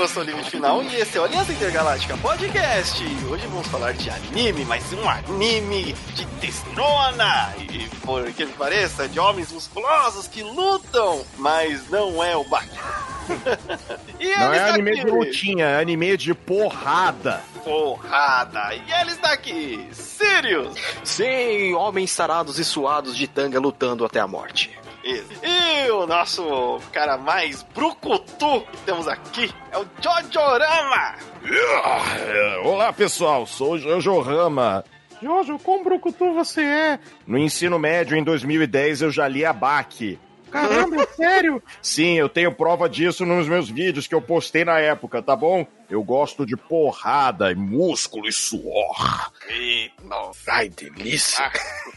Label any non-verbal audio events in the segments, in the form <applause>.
eu sou o Limite Final e esse é o Aliança Intergaláctica Podcast. Hoje vamos falar de anime, mas um anime de testosterona. E por que pareça, de homens musculosos que lutam, mas não é o Baki. <laughs> e não é anime de lutinha, é anime de porrada. Porrada. E eles daqui, Sirius. Sim, homens sarados e suados de tanga lutando até a morte. E o nosso cara mais brucutu que temos aqui é o Jojorama! Olá pessoal, sou o Jojorama. Jojo, quão brucutu você é? No ensino médio, em 2010, eu já li a BAC. Caramba, é sério? <laughs> Sim, eu tenho prova disso nos meus vídeos que eu postei na época, tá bom? Eu gosto de porrada e músculo e suor. E, nossa. Ai, delícia.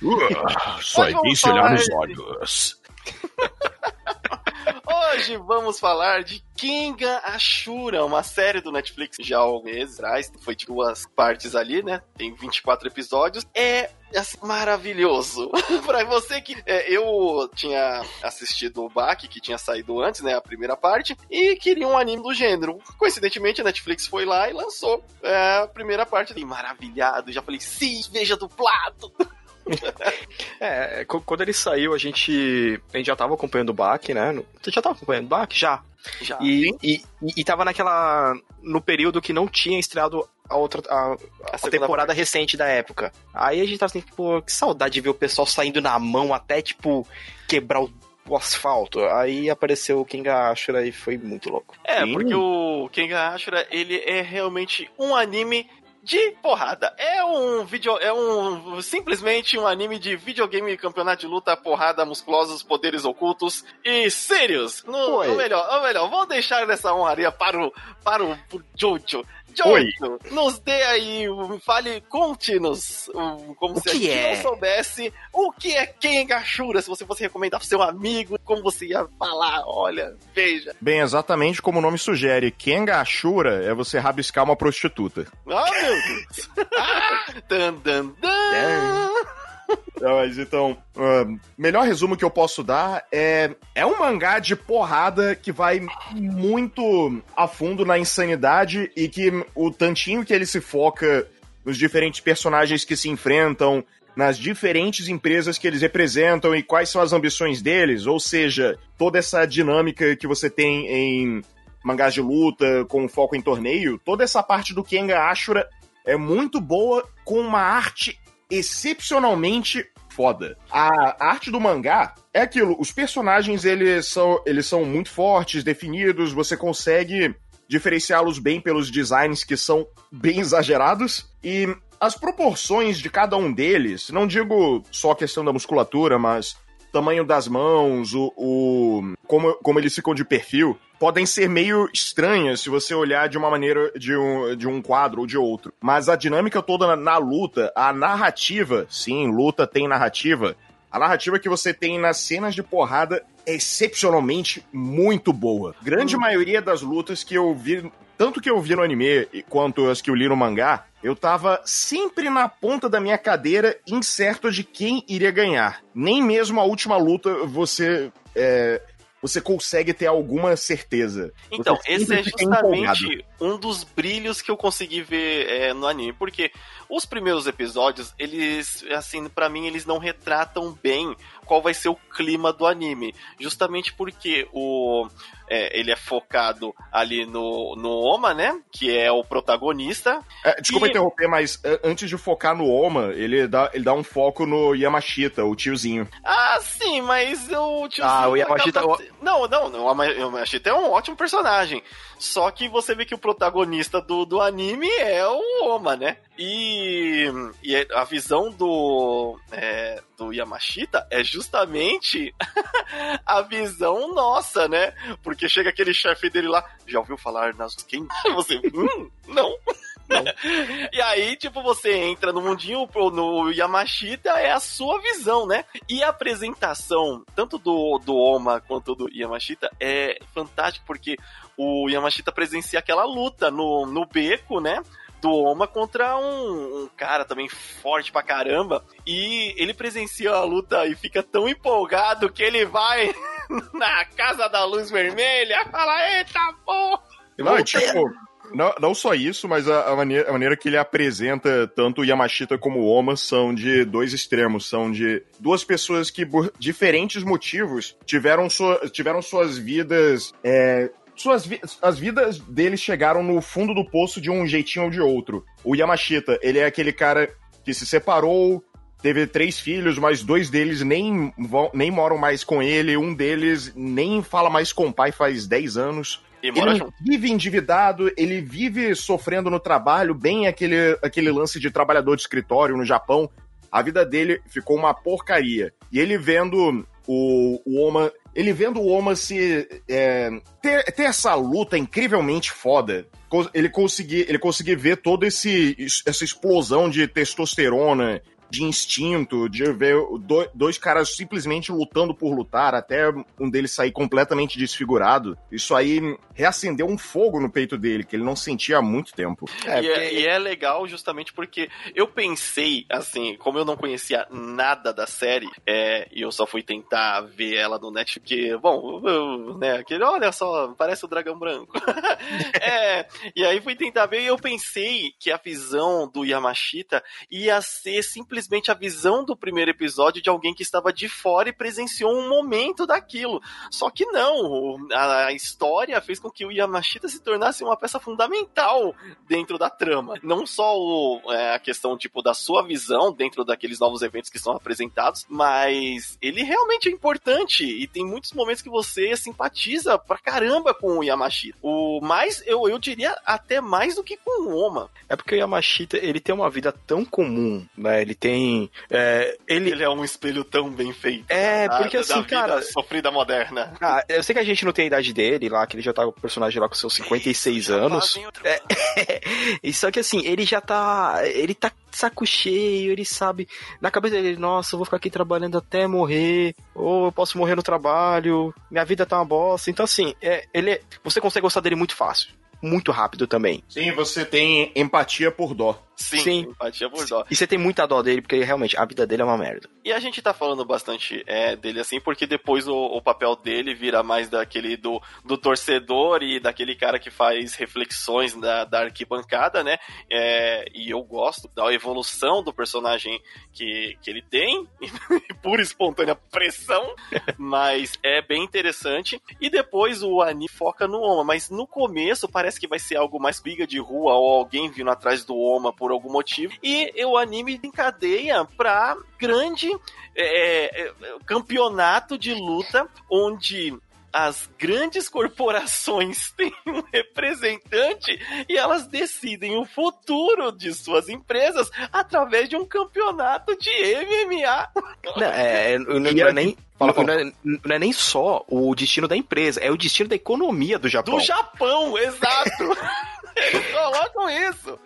Uh, só é delícia olhar nos olhos. <laughs> Hoje vamos falar de Kinga Ashura, uma série do Netflix já há alguns meses atrás, foi de duas partes ali, né? Tem 24 episódios. É assim, maravilhoso. <laughs> pra você que é, eu tinha assistido o Baki, que tinha saído antes, né? A primeira parte, e queria um anime do gênero. Coincidentemente, a Netflix foi lá e lançou é, a primeira parte. E maravilhado, já falei, sim, veja dublado. <laughs> é, quando ele saiu, a gente, a gente já tava acompanhando o Bach, né? Você já tava acompanhando o Bach? Já. Já. E, e, e, tava naquela. no período que não tinha estreado a outra. a, a, a temporada parte. recente da época. Aí a gente tava assim, tipo, que saudade de ver o pessoal saindo na mão até, tipo, quebrar o o asfalto. Aí apareceu o Kenga Ashura e foi muito louco. É, Sim. porque o Kenga Ashura, ele é realmente um anime de porrada. É um vídeo, é um simplesmente um anime de videogame campeonato de luta, porrada, musculosos, poderes ocultos e sérios. No, ou melhor, ou melhor, vou deixar essa honraria para o para o Jojo. Jojo, nos dê aí, fale, conte-nos, como o se a gente é? não soubesse o que é Kengashura, se você fosse recomendar pro seu amigo, como você ia falar, olha, veja. Bem, exatamente como o nome sugere, Kengashura é você rabiscar uma prostituta. Ah, meu Deus! dan, dan, dan. Mas então, uh, melhor resumo que eu posso dar é é um mangá de porrada que vai muito a fundo na insanidade e que o tantinho que ele se foca nos diferentes personagens que se enfrentam, nas diferentes empresas que eles representam e quais são as ambições deles, ou seja, toda essa dinâmica que você tem em mangás de luta com foco em torneio, toda essa parte do Kenga Ashura é muito boa com uma arte excepcionalmente foda. A arte do mangá é aquilo, os personagens eles são, eles são muito fortes, definidos, você consegue diferenciá-los bem pelos designs que são bem exagerados e as proporções de cada um deles, não digo só a questão da musculatura, mas tamanho das mãos, o, o como, como eles ficam de perfil, podem ser meio estranhas se você olhar de uma maneira de um, de um quadro ou de outro. Mas a dinâmica toda na, na luta, a narrativa, sim, luta tem narrativa. A narrativa que você tem nas cenas de porrada é excepcionalmente muito boa. Grande hum. maioria das lutas que eu vi, tanto que eu vi no anime quanto as que eu li no mangá, eu tava sempre na ponta da minha cadeira, incerto de quem iria ganhar. Nem mesmo a última luta você é, você consegue ter alguma certeza. Então, esse é justamente um dos brilhos que eu consegui ver é, no anime, porque os primeiros episódios, eles, assim, para mim, eles não retratam bem qual vai ser o clima do anime. Justamente porque o é, ele é focado ali no, no Oma, né? Que é o protagonista. É, desculpa e... interromper, mas é, antes de focar no Oma, ele dá, ele dá um foco no Yamashita, o tiozinho. Ah, sim, mas o tiozinho. Ah, o Yamashita. Acaba... Não, não, não, o Yamashita é um ótimo personagem. Só que você vê que o protagonista do, do anime é o Oma, né? E, e a visão do, é, do Yamashita é justamente <laughs> a visão nossa, né? Porque chega aquele chefe dele lá, já ouviu falar nas quem? <laughs> Você, hum, não. <laughs> Não. <laughs> e aí, tipo, você entra no mundinho, no Yamashita, é a sua visão, né? E a apresentação, tanto do, do Oma quanto do Yamashita, é fantástico, porque o Yamashita presencia aquela luta no, no beco, né? do Oma contra um, um, cara também forte pra caramba. E ele presencia a luta e fica tão empolgado que ele vai <laughs> na Casa da Luz Vermelha fala: Eita porra! Não, é tipo, não, não só isso, mas a, a, maneira, a maneira que ele apresenta tanto o Yamashita como o Oma são de dois extremos. São de duas pessoas que, por diferentes motivos, tiveram, sua, tiveram suas vidas. É, suas vi as vidas deles chegaram no fundo do poço de um jeitinho ou de outro. O Yamashita, ele é aquele cara que se separou, teve três filhos, mas dois deles nem, nem moram mais com ele, um deles nem fala mais com o pai faz 10 anos. ele junto. vive endividado, ele vive sofrendo no trabalho, bem aquele, aquele lance de trabalhador de escritório no Japão. A vida dele ficou uma porcaria. E ele vendo o, o Oma. Ele vendo o Oma se. É, ter, ter essa luta incrivelmente foda. Ele conseguir, ele conseguir ver toda essa explosão de testosterona, de instinto, de ver dois caras simplesmente lutando por lutar, até um deles sair completamente desfigurado. Isso aí reacendeu um fogo no peito dele, que ele não sentia há muito tempo. É, e, é, e, é, legal justamente porque eu pensei, assim, como eu não conhecia nada da série, é, e eu só fui tentar ver ela no Netflix, porque, bom, eu, né, aquele, olha só, parece o dragão branco. <laughs> é, e aí fui tentar ver e eu pensei que a visão do Yamashita ia ser simplesmente simplesmente a visão do primeiro episódio de alguém que estava de fora e presenciou um momento daquilo. Só que não, a história fez com que o Yamashita se tornasse uma peça fundamental dentro da trama. Não só o, é, a questão tipo da sua visão dentro daqueles novos eventos que são apresentados, mas ele realmente é importante e tem muitos momentos que você simpatiza pra caramba com o Yamashita. O mais, eu, eu diria até mais do que com o Oma. É porque o Yamashita, ele tem uma vida tão comum, né? Ele tem tem. É, ele... ele é um espelho tão bem feito. É, da, porque assim, cara. Sofrida moderna. Ah, eu sei que a gente não tem a idade dele lá, que ele já tá o personagem lá com seus 56 anos. É, <laughs> e só que assim, ele já tá. Ele tá saco cheio, ele sabe. Na cabeça dele, nossa, eu vou ficar aqui trabalhando até morrer, ou eu posso morrer no trabalho, minha vida tá uma bosta. Então, assim, é, ele é, você consegue gostar dele muito fácil. Muito rápido também. Sim, você tem empatia por dó. Sim, Sim. empatia por dó. E você tem muita dó dele, porque realmente a vida dele é uma merda. E a gente tá falando bastante é, dele assim, porque depois o, o, papel dele vira mais daquele do, do torcedor e daquele cara que faz reflexões da, da arquibancada, né? É, e eu gosto da evolução do personagem que, que ele tem, <laughs> pura espontânea pressão, mas é bem interessante. E depois o Ani foca no Oma, mas no começo parece que vai ser algo mais briga de rua ou alguém vindo atrás do Oma por algum motivo. E o anime encadeia pra grande é, é, campeonato de luta onde as grandes corporações <laughs> têm um representante e elas decidem o futuro de suas empresas através de um campeonato de MMA. Não, é, é não, não é nem. Fala, não, é, não, é, nem só o destino da empresa, é o destino da economia do Japão. Do Japão, exato! Eles <laughs> colocam isso.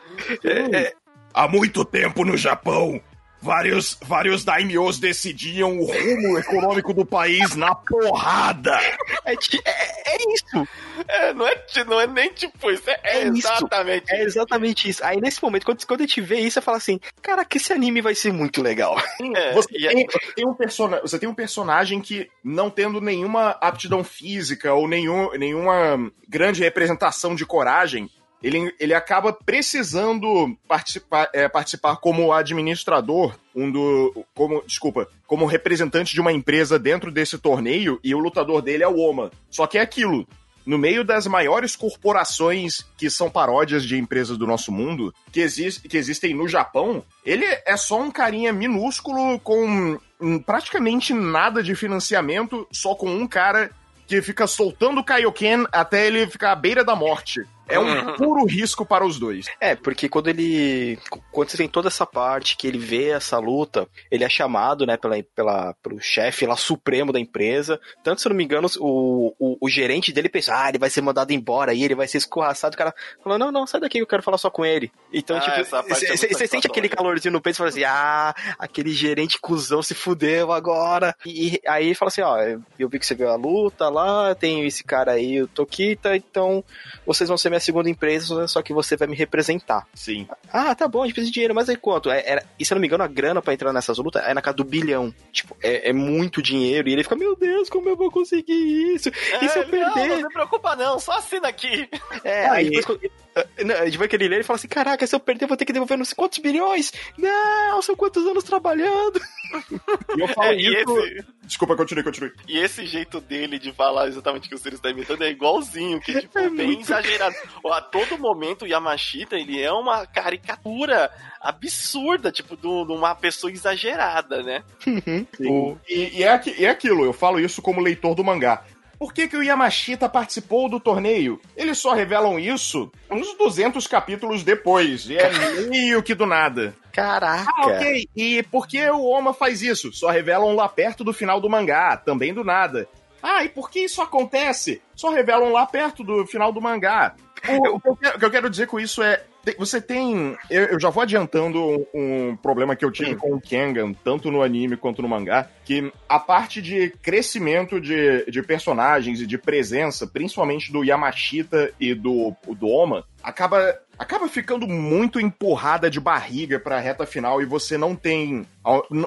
É, é, há muito tempo no Japão, vários, vários daimyos decidiam o rumo econômico do país na porrada. É, é, é isso. É, não, é, não é nem tipo isso, é, é exatamente isso. É exatamente isso. Aí nesse momento, quando, quando a gente vê isso, você fala assim: cara, que esse anime vai ser muito legal. <laughs> É, você, tem, tem um person... você tem um personagem que, não tendo nenhuma aptidão física ou nenhum, nenhuma grande representação de coragem, ele, ele acaba precisando participar, é, participar como administrador, um do. Como, desculpa, como representante de uma empresa dentro desse torneio, e o lutador dele é o Oma. Só que é aquilo. No meio das maiores corporações que são paródias de empresas do nosso mundo, que, exist, que existem no Japão, ele é só um carinha minúsculo com praticamente nada de financiamento, só com um cara que fica soltando o Kaioken até ele ficar à beira da morte. É um puro risco para os dois. É, porque quando ele. Quando você tem toda essa parte que ele vê essa luta, ele é chamado, né, pela, pela, pelo chefe lá supremo da empresa. Tanto, se eu não me engano, o, o, o, gerente dele pensa, ah, ele vai ser mandado embora aí, ele vai ser escorraçado. O cara falou, não, não, sai daqui que eu quero falar só com ele. Então, ah, tipo, você é sente aquele calorzinho no peito e fala assim, ah, aquele gerente cuzão se fudeu agora. E, e aí ele fala assim, ó, eu vi que você viu a luta lá, tem esse cara aí, o Tokita, então vocês vão ser minha segunda empresa, só que você vai me representar. Sim. Ah, tá bom, a gente precisa de dinheiro, mas aí quanto? É, era, e se eu não me engano, a grana pra entrar nessas lutas é na casa do bilhão. Tipo, é, é muito dinheiro. E ele fica, meu Deus, como eu vou conseguir isso? É, e se eu perder? Não, não se preocupa não, só assina aqui. É, aí depois... Não, a gente vai aquele ele fala assim: Caraca, se eu perder, eu vou ter que devolver não sei quantos bilhões. Não, são quantos anos trabalhando. E eu falo É, e isso. esse- Desculpa, continue, continue. E esse jeito dele de falar exatamente o que o Sirius tá imitando é igualzinho, que tipo, É bem muito. exagerado. Ó, A todo momento o Yamashita, ele é uma caricatura absurda, tipo, de um- de uma pessoa exagerada, né? O- E, e é, e é aquilo, eu falo isso como leitor do mangá. Por que, que o Yamashita participou do torneio? Eles só revelam isso uns 200 capítulos depois. E é meio que do nada. Caraca. Ah, ok. E por que o Oma faz isso? Só revelam lá perto do final do mangá, também do nada. Ah, e por que isso acontece? Só revelam lá perto do final do mangá. <laughs> O, o que eu quero- o que eu quero dizer com isso é. Você tem. Eu, eu já vou adiantando um, um problema que eu tive com o Kengan, tanto no anime quanto no mangá, que a parte de crescimento de, de personagens e de presença, principalmente do Yamashita e do, do Oma, acaba, acaba ficando muito empurrada de barriga pra reta final e você não tem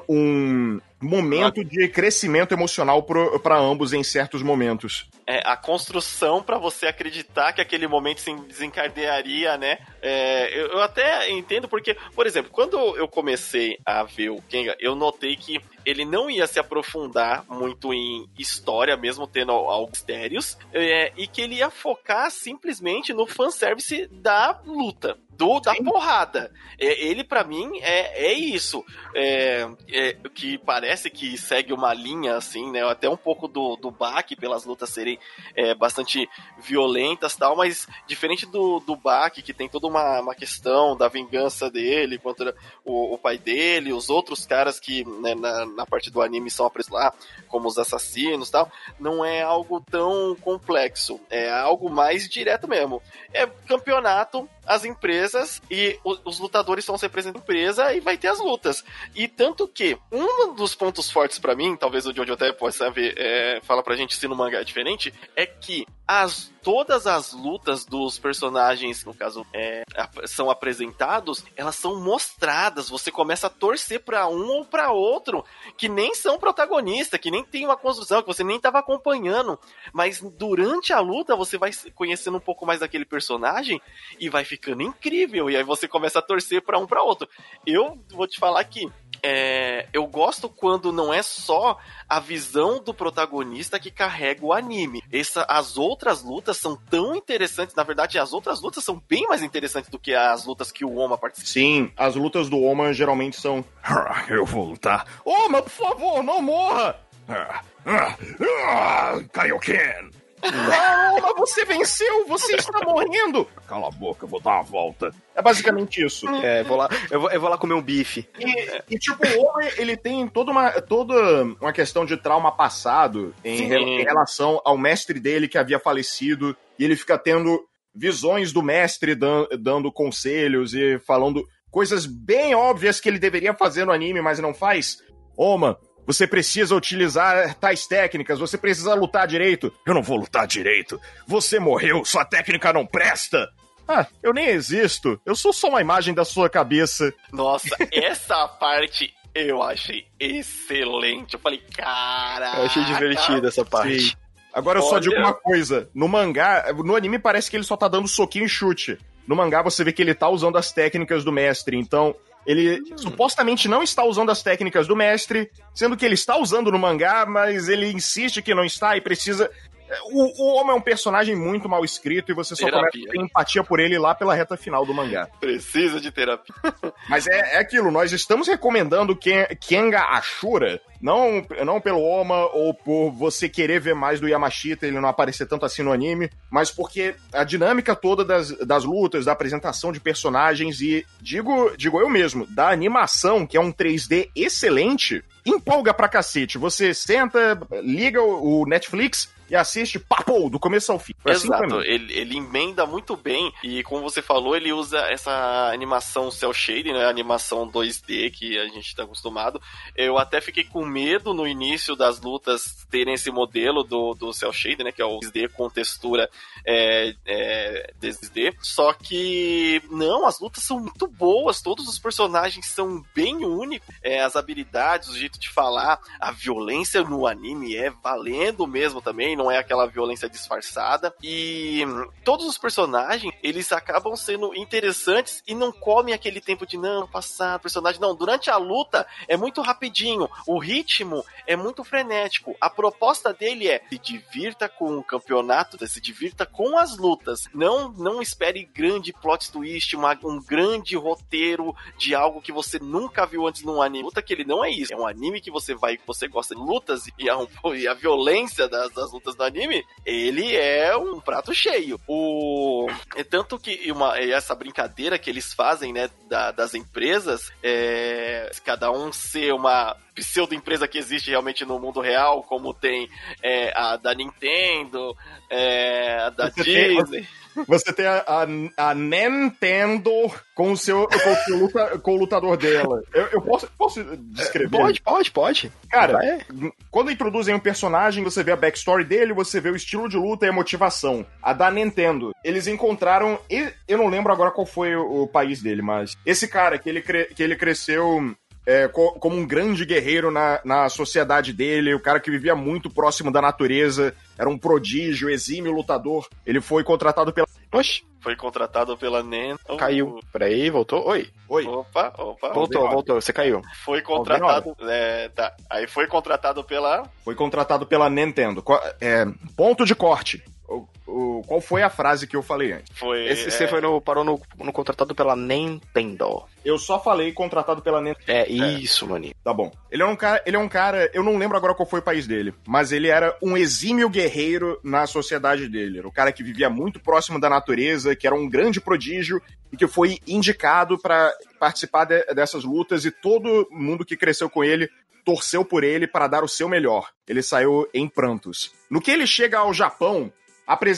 um momento de crescimento emocional pra ambos em certos momentos. É, a construção pra você acreditar que aquele momento se desencadearia, né? É, eu, eu até entendo porque, por exemplo, quando eu comecei a ver o Kenga, eu notei que ele não ia se aprofundar muito em história, mesmo tendo al- alguns mistérios, é, e que ele ia focar simplesmente no fanservice da luta. Do, da porrada. É, ele, pra mim, é, é isso. É, é, que parece que segue uma linha, assim, né? Até um pouco do, do Baki, pelas lutas serem é, bastante violentas tal, mas diferente do, do Baki, que tem toda uma, uma questão da vingança dele contra o, o pai dele, os outros caras que né, na, na parte do anime são apresentados lá, como os assassinos tal, não é algo tão complexo, é algo mais direto mesmo. É campeonato, as empresas e o- os lutadores estão se representando a empresa e vai ter as lutas. E tanto que um dos pontos fortes pra mim, talvez o Jojo até possa ver, é, fala pra gente se no mangá é diferente, é que as todas as lutas dos personagens, no caso, é, são apresentados, elas são mostradas. Você começa a torcer pra um ou pra outro, que nem são protagonistas, que nem tem uma construção, que você nem tava acompanhando. Mas durante a luta você vai conhecendo um pouco mais daquele personagem e vai ficando incrível. E aí você começa a torcer pra um pra outro. Eu vou te falar que é, eu gosto quando não é só a visão do protagonista que carrega o anime. Essa, as outras lutas são tão interessantes. Na verdade, as outras lutas são bem mais interessantes do que as lutas que o Oma participa. Sim, as lutas do Oma geralmente são. "Ah, Eu vou lutar. Oma, por favor, não morra! Ah, ah, Kaioken! Ah, Oma, você venceu! Você está morrendo! Cala a boca, eu vou dar uma volta. É basicamente isso. É, vou lá, eu, vou, eu vou lá comer um bife. E, e, tipo, o Oma, ele tem toda uma, toda uma questão de trauma passado em, Sim. em relação ao mestre dele que havia falecido, e ele fica tendo visões do mestre dan- dando conselhos e falando coisas bem óbvias que ele deveria fazer no anime, mas não faz. Oma, você precisa utilizar tais técnicas, você precisa lutar direito. Eu não vou lutar direito. Você morreu, sua técnica não presta. Ah, eu nem existo. Eu sou só uma imagem da sua cabeça. Nossa, <laughs> essa parte eu achei excelente. Eu falei, cara. Eu achei divertida essa parte. Sim. Agora eu só digo uma coisa: no mangá, no anime parece que ele só tá dando soquinho e chute. No mangá você vê que ele tá usando as técnicas do mestre, então ele supostamente não está usando as técnicas do mestre, sendo que ele está usando no mangá, mas ele insiste que não está e precisa. O, o homem é um personagem muito mal escrito e você só Terapia. começa a ter empatia por ele lá pela reta final do mangá. Precisa de terapia. <laughs> Mas é, é aquilo, nós estamos recomendando Ken- Kenga Ashura, não, não pelo Oma ou por você querer ver mais do Yamashita, ele não aparecer tanto assim no anime, mas porque a dinâmica toda das, das lutas, da apresentação de personagens e, digo, digo eu mesmo, da animação, que é um 3D excelente, empolga pra cacete. Você senta, liga o, o Netflix, e assiste, papo, do começo ao fim. Foi assim Exato, mim. ele, ele emenda muito bem e como você falou, ele usa essa animação cel shading, né, animação 2D que a gente tá acostumado. Eu até fiquei com medo no início das lutas terem esse modelo do, do cel shading, né, que é o 2D com textura é, é, 2D. Só que não, as lutas são muito boas, todos os personagens são bem únicos, é, as habilidades, o jeito de falar, a violência no anime é valendo mesmo também, não é aquela violência disfarçada. E todos os personagens, eles acabam sendo interessantes e não comem aquele tempo de não, passar personagem. Não, durante a luta é muito rapidinho, o ritmo é muito frenético. A proposta dele é se divirta com o campeonato, se divirta com as lutas. Não, não espere grande plot twist, uma- um grande roteiro de algo que você nunca viu antes num anime. Luta que ele não é isso. É um anime que você vai, que você gosta de lutas e a, <laughs> e a violência das, das lutas do anime, ele é um prato cheio. O é tanto que uma essa brincadeira que eles fazem, né, da- das empresas, é cada um ser uma pseudo empresa que existe realmente no mundo real, como tem é, a da Nintendo, é, a da Você tem- Disney. Você tem a, a, a Nintendo com o seu com o, seu luta- com o lutador dela. Eu, eu posso, posso descrever? Pode, pode, pode. Cara, Vai. quando introduzem um personagem, você vê a backstory dele, você vê o estilo de luta e a motivação. A da Nintendo, eles encontraram. e- Eu não lembro agora qual foi o, o país dele, mas. Esse cara que ele, cre- que ele cresceu. É, co- como um grande guerreiro na, na sociedade dele, o cara que vivia muito próximo da natureza, era um prodígio, exímio lutador. Ele foi contratado pela. Oxi, Foi contratado pela Nintendo. caiu. Peraí, voltou. Oi. Oi. Opa, opa. Voltou, voltou. Você caiu. Foi contratado. É, tá. Aí foi contratado pela. Foi contratado pela Nintendo. É, ponto de corte. O- o- qual foi a frase que eu falei antes? Foi. Esse é, você foi no, parou no, no contratado pela Nintendo. Eu só falei contratado pela Nintendo. É, isso, maninho. Tá bom. Ele é um cara, ele é um cara, eu não lembro agora qual foi o país dele, mas ele era um exímio guerreiro na sociedade dele. Era um cara que vivia muito próximo da natureza, que era um grande prodígio e que foi indicado pra participar de- dessas lutas e todo mundo que cresceu com ele torceu por ele para dar o seu melhor. Ele saiu em prantos. No que ele chega ao Japão,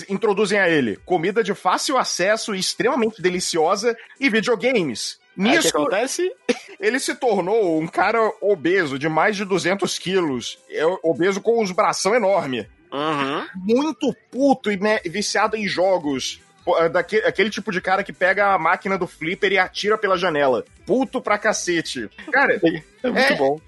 introduzem a ele comida de fácil acesso e extremamente deliciosa e videogames. Aí o que Nisso, acontece? <laughs> ele se tornou um cara obeso de mais de 200 quilos, é obeso com os bração enorme, Uhum. muito puto e me- viciado em jogos. É daque- aquele tipo de cara que pega a máquina do flipper e atira pela janela. Puto pra cacete. Cara, <laughs> É muito É. bom.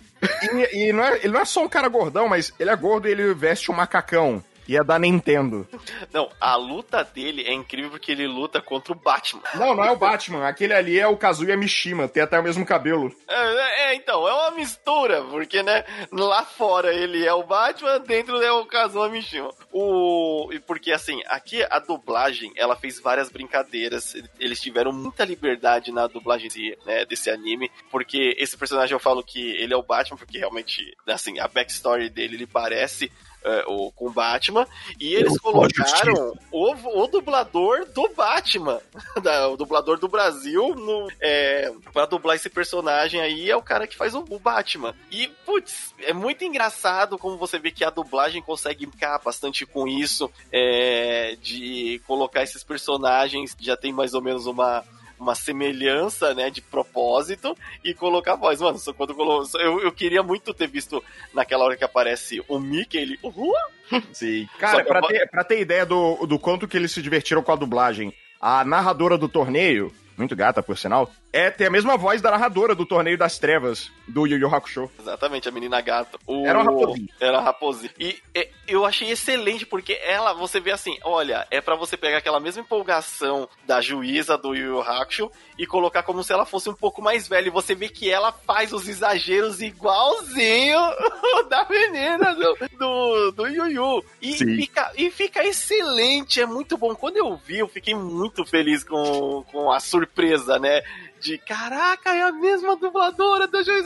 e, e não é- ele não é só um cara gordão, mas ele é gordo e ele veste um macacão. E é da Nintendo. Não, a luta dele é incrível porque ele luta contra o Batman. Não, não é o Batman. Aquele ali é o Kazuya Mishima. Tem até o mesmo cabelo. É, é, então, é uma mistura, porque, né, lá fora ele é o Batman, dentro é o Kazuma Mishima. O... e Porque, assim, aqui a dublagem, ela fez várias brincadeiras, eles tiveram muita liberdade na dublagem desse, né, desse anime, porque esse personagem eu falo que ele é o Batman, porque realmente, assim, a backstory dele, ele parece é, o, com o Batman, e eles a colocaram o, o dublador do Batman, <laughs> da- o dublador do Brasil, no, é, pra dublar esse personagem aí, é o cara que faz o, o Batman. E, putz, é muito engraçado como você vê que a dublagem consegue brincar bastante com isso, é, de colocar esses personagens, já tem mais ou menos uma uma semelhança, né, de propósito e colocar a voz. Mano, só quando colo... só- eu, eu queria muito ter visto naquela hora que aparece o Mickey, ele, uhul, <laughs> Sim. Cara, pra eu- ter, pra ter ideia do, do quanto que eles se divertiram com a dublagem, a narradora do torneio, muito gata por sinal, é tem a mesma voz da narradora do torneio das trevas do Yu Yu Hakusho. Exatamente, a menina gata. O... Era uma raposinha. Era uma raposinha. E é, eu achei excelente, porque ela, você vê assim, olha, é pra você pegar aquela mesma empolgação da juíza do Yu Yu Hakusho e colocar como se ela fosse um pouco mais velha. E você vê que ela faz os exageros igualzinho <laughs> da menina do, do, do Yu Yu. E Sim. fica, e fica excelente, é muito bom. Quando eu vi, eu fiquei muito feliz com, com a surpresa, né? De caraca, é a mesma dubladora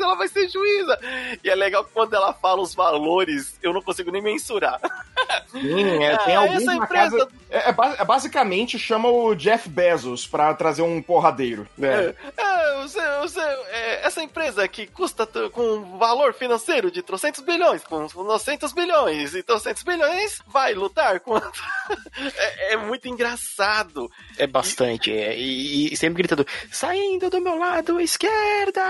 ela vai ser juíza. E é legal que quando ela fala os valores, eu não consigo nem mensurar. Sim, é, <laughs> tem É, alguns essa empresa- casa... É, é é basicamente chama o Jeff Bezos pra trazer um porradeiro. né? É, você, você, é, essa empresa que custa com um valor financeiro de trocentos bilhões, com 900 bilhões e trocentos bilhões, vai lutar contra. <laughs> é, é muito engraçado. É bastante. é, e, e sempre gritando, saindo do meu lado esquerda!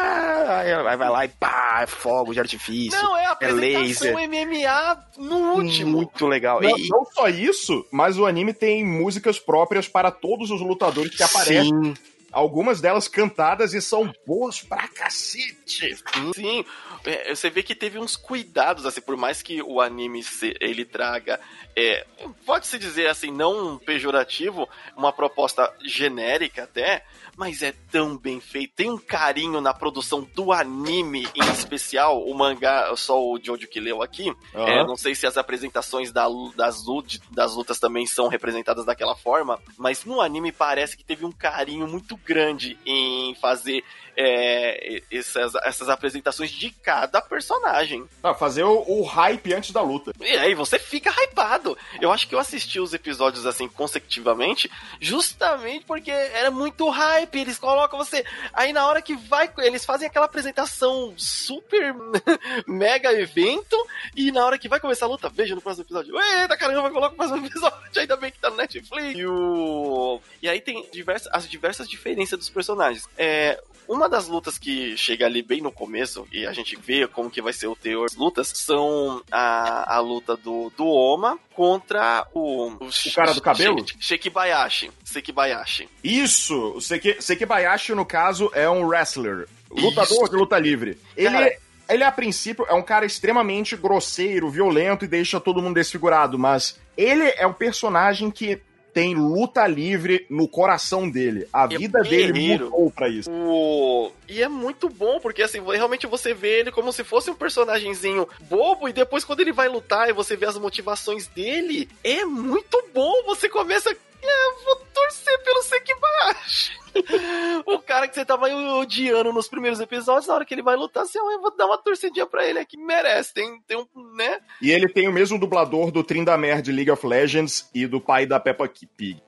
Aí vai lá e pá, é fogo de artifício. Não, é a é laser. MMA no último. Muito legal. Não, E- não só isso, mas o anime tem músicas próprias para todos os lutadores que aparecem. Sim. Algumas delas cantadas e são boas pra cacete. Sim, é, você vê que teve uns cuidados, assim, por mais que o anime se- ele traga, é, pode-se dizer assim, não pejorativo, uma proposta genérica até, mas é tão bem feito, tem um carinho na produção do anime em especial, o mangá, só o Jojo que leu aqui, Aham. é, não sei se as apresentações da das, das lutas também são representadas daquela forma, mas no anime parece que teve um carinho muito grande em fazer é, essas, essas apresentações de cada personagem. Ah, fazer o, o hype antes da luta. E aí você fica hypado. Eu acho que eu assisti os episódios assim consecutivamente, justamente porque era muito hype. Eles colocam você. Aí na hora que vai, eles fazem aquela apresentação super <laughs> mega evento. E na hora que vai começar a luta, veja no próximo episódio. Eita caramba, coloca o próximo episódio. Ainda bem que tá no Netflix. E, o... e aí tem diversas, as diversas diferenças dos personagens. É, uma das lutas que chega ali bem no começo, e a gente vê como que vai ser o teor das lutas, são a, a luta do, do Oma contra o... O, cara do cabelo? Shekibayashi. Sekibayashi. Isso! O Seki, Sekibayashi, no caso, é um wrestler. Lutador Isso. de luta livre. Ele, Cara. ele, a princípio, é um cara extremamente grosseiro, violento e deixa todo mundo desfigurado, mas ele é um personagem que tem luta livre no coração dele. A É vida dele guerreiro. mudou pra isso. O... E é muito bom, porque assim, realmente você vê ele como se fosse um personagemzinho bobo, e depois quando ele vai lutar e você vê as motivações dele, é muito bom. Você começa. É, vou torcer pelo Sekibashi. <laughs> o cara que você tava odiando nos primeiros episódios, na hora que ele vai lutar, assim, eu vou dar uma torcidinha pra ele aqui, merece. Tem, tem um, né? E ele tem o mesmo dublador do Trindamer de League of Legends e do pai da Peppa Pig.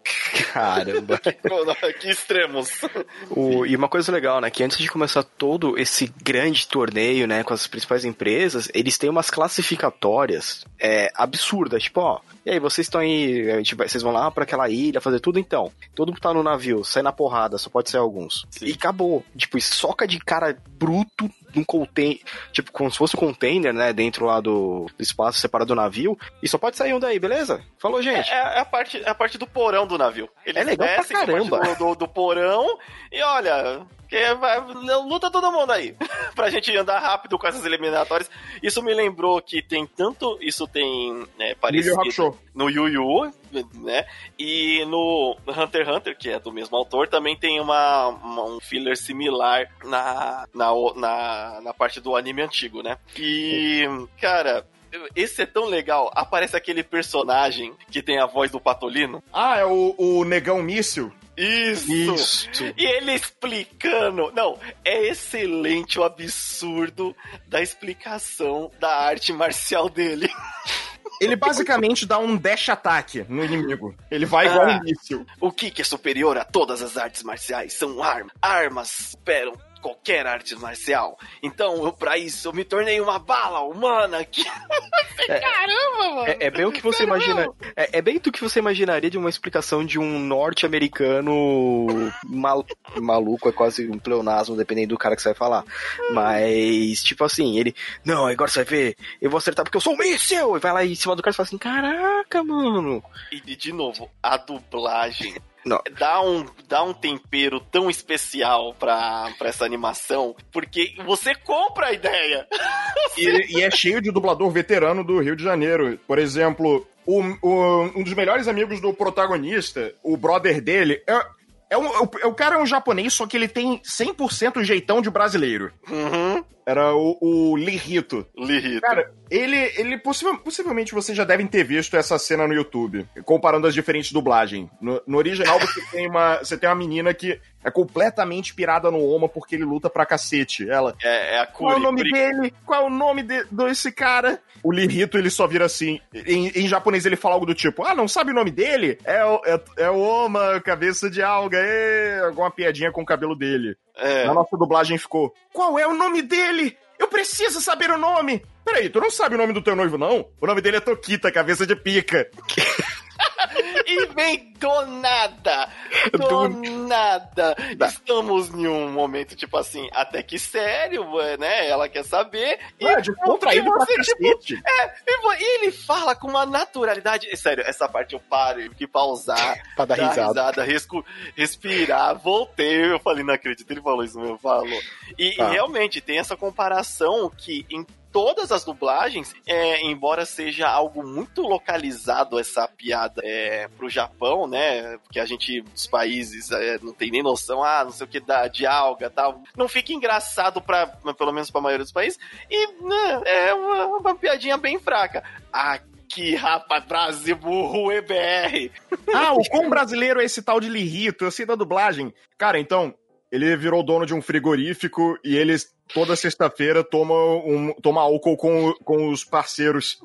Caramba. <laughs> que extremos. O- e uma coisa legal, né? Que antes de começar todo esse grande torneio, né, com as principais empresas, eles têm umas classificatórias é, absurdas. Tipo, ó, e aí, vocês estão aí, a gente vai- vocês vão lá pra aquela ilha fazer tudo então. Todo mundo tá no navio, sai na porrada, só pode ser alguns. E acabou. Tipo, e soca de cara bruto num container, tipo, como se fosse um container, né, dentro lá do, do espaço separado do navio, e só pode sair um daí, beleza? Falou, gente. É, é a parte, é a parte do porão do navio. Eles É legal pra descem caramba. Do, do, do porão e olha. Que vai, luta todo mundo aí. <laughs> pra gente andar rápido com essas eliminatórias. Isso me lembrou que tem tanto. Isso tem é, parecido no Yu Yu, né? E no Hunter x Hunter, que é do mesmo autor, também tem uma, uma- um filler similar na, na, na, na parte do anime antigo, né? E, cara. Esse é tão legal. Aparece aquele personagem que tem a voz do Patolino. Ah, é o, o Negão Míssil. Isso! E ele explicando. Não, é excelente o absurdo da explicação da arte marcial dele. <laughs> Ele basicamente dá um dash ataque no inimigo. Ele vai igual Ah. um míssil. O que, que é superior a todas as artes marciais? São armas. Armas superam qualquer arte marcial. Então, eu, pra isso, eu me tornei uma bala humana que. <laughs> Caramba, mano! É, é bem o que você imagina. É, é bem do que você imaginaria de uma explicação de um norte-americano mal- maluco, é quase um pleonasmo, dependendo do cara que você vai falar. Mas, tipo assim, ele. Não, agora você vai ver, eu vou acertar porque eu sou um míssil! E vai lá em cima do cara e fala assim: caraca, mano. E, de novo, a dublagem. Não. Dá um, dá um tempero tão especial pra, pra essa animação, porque você compra a ideia. <laughs> E, e é cheio de dublador veterano do Rio de Janeiro. Por exemplo, o, o- um dos melhores amigos do protagonista, o brother dele, é, é, um, é o- é o cara é um japonês, só que ele tem 100% jeitão de brasileiro. Uhum. Era o, o Lirito. Lirito. Cara, ele, ele possivel, possivelmente vocês já devem ter visto essa cena no YouTube, comparando as diferentes dublagens. No, no original você tem, uma, você tem uma menina que é completamente pirada no Oma porque ele luta pra cacete. Ela. É, é a Qual é o nome dele? Qual é o nome de, desse cara? O Lirito, ele só vira assim. Em, em, japonês ele fala algo do tipo: Ah, não sabe o nome dele? É, o, é, é o Oma, cabeça de alga, e alguma piadinha com o cabelo dele. É. Na nossa dublagem ficou: Qual é o nome dele? Eu preciso saber o nome! Peraí, tu não sabe o nome do teu noivo, não? O nome dele é Tokita, cabeça de pica. <laughs> <laughs> e vem do nada. Do, nada. Estamos em um momento, tipo assim, até que sério, né? Ela quer saber. E é, de contraído pra você, tipo, é, e ele fala com uma naturalidade. Sério, essa parte eu paro, que pausar, <laughs> pra dar, dar risada, risada respirar, voltei. Eu falei, não acredito, ele falou isso mesmo, falou. E, tá. e realmente tem essa comparação que em todas as dublagens, é, embora seja algo muito localizado essa piada é, pro Japão, né? Porque a gente, os países, é, não tem nem noção, ah, não sei o que da, de alga tal. Não fica engraçado para pelo menos pra maioria dos países. E né, é uma, uma piadinha bem fraca. Aqui, rapaz, Brasil burro EBR. <laughs> Ah, o quão brasileiro é esse tal de Lirito? Eu sei da dublagem. Cara, então, ele virou dono de um frigorífico e eles toda sexta-feira toma, um, toma álcool com, com os parceiros.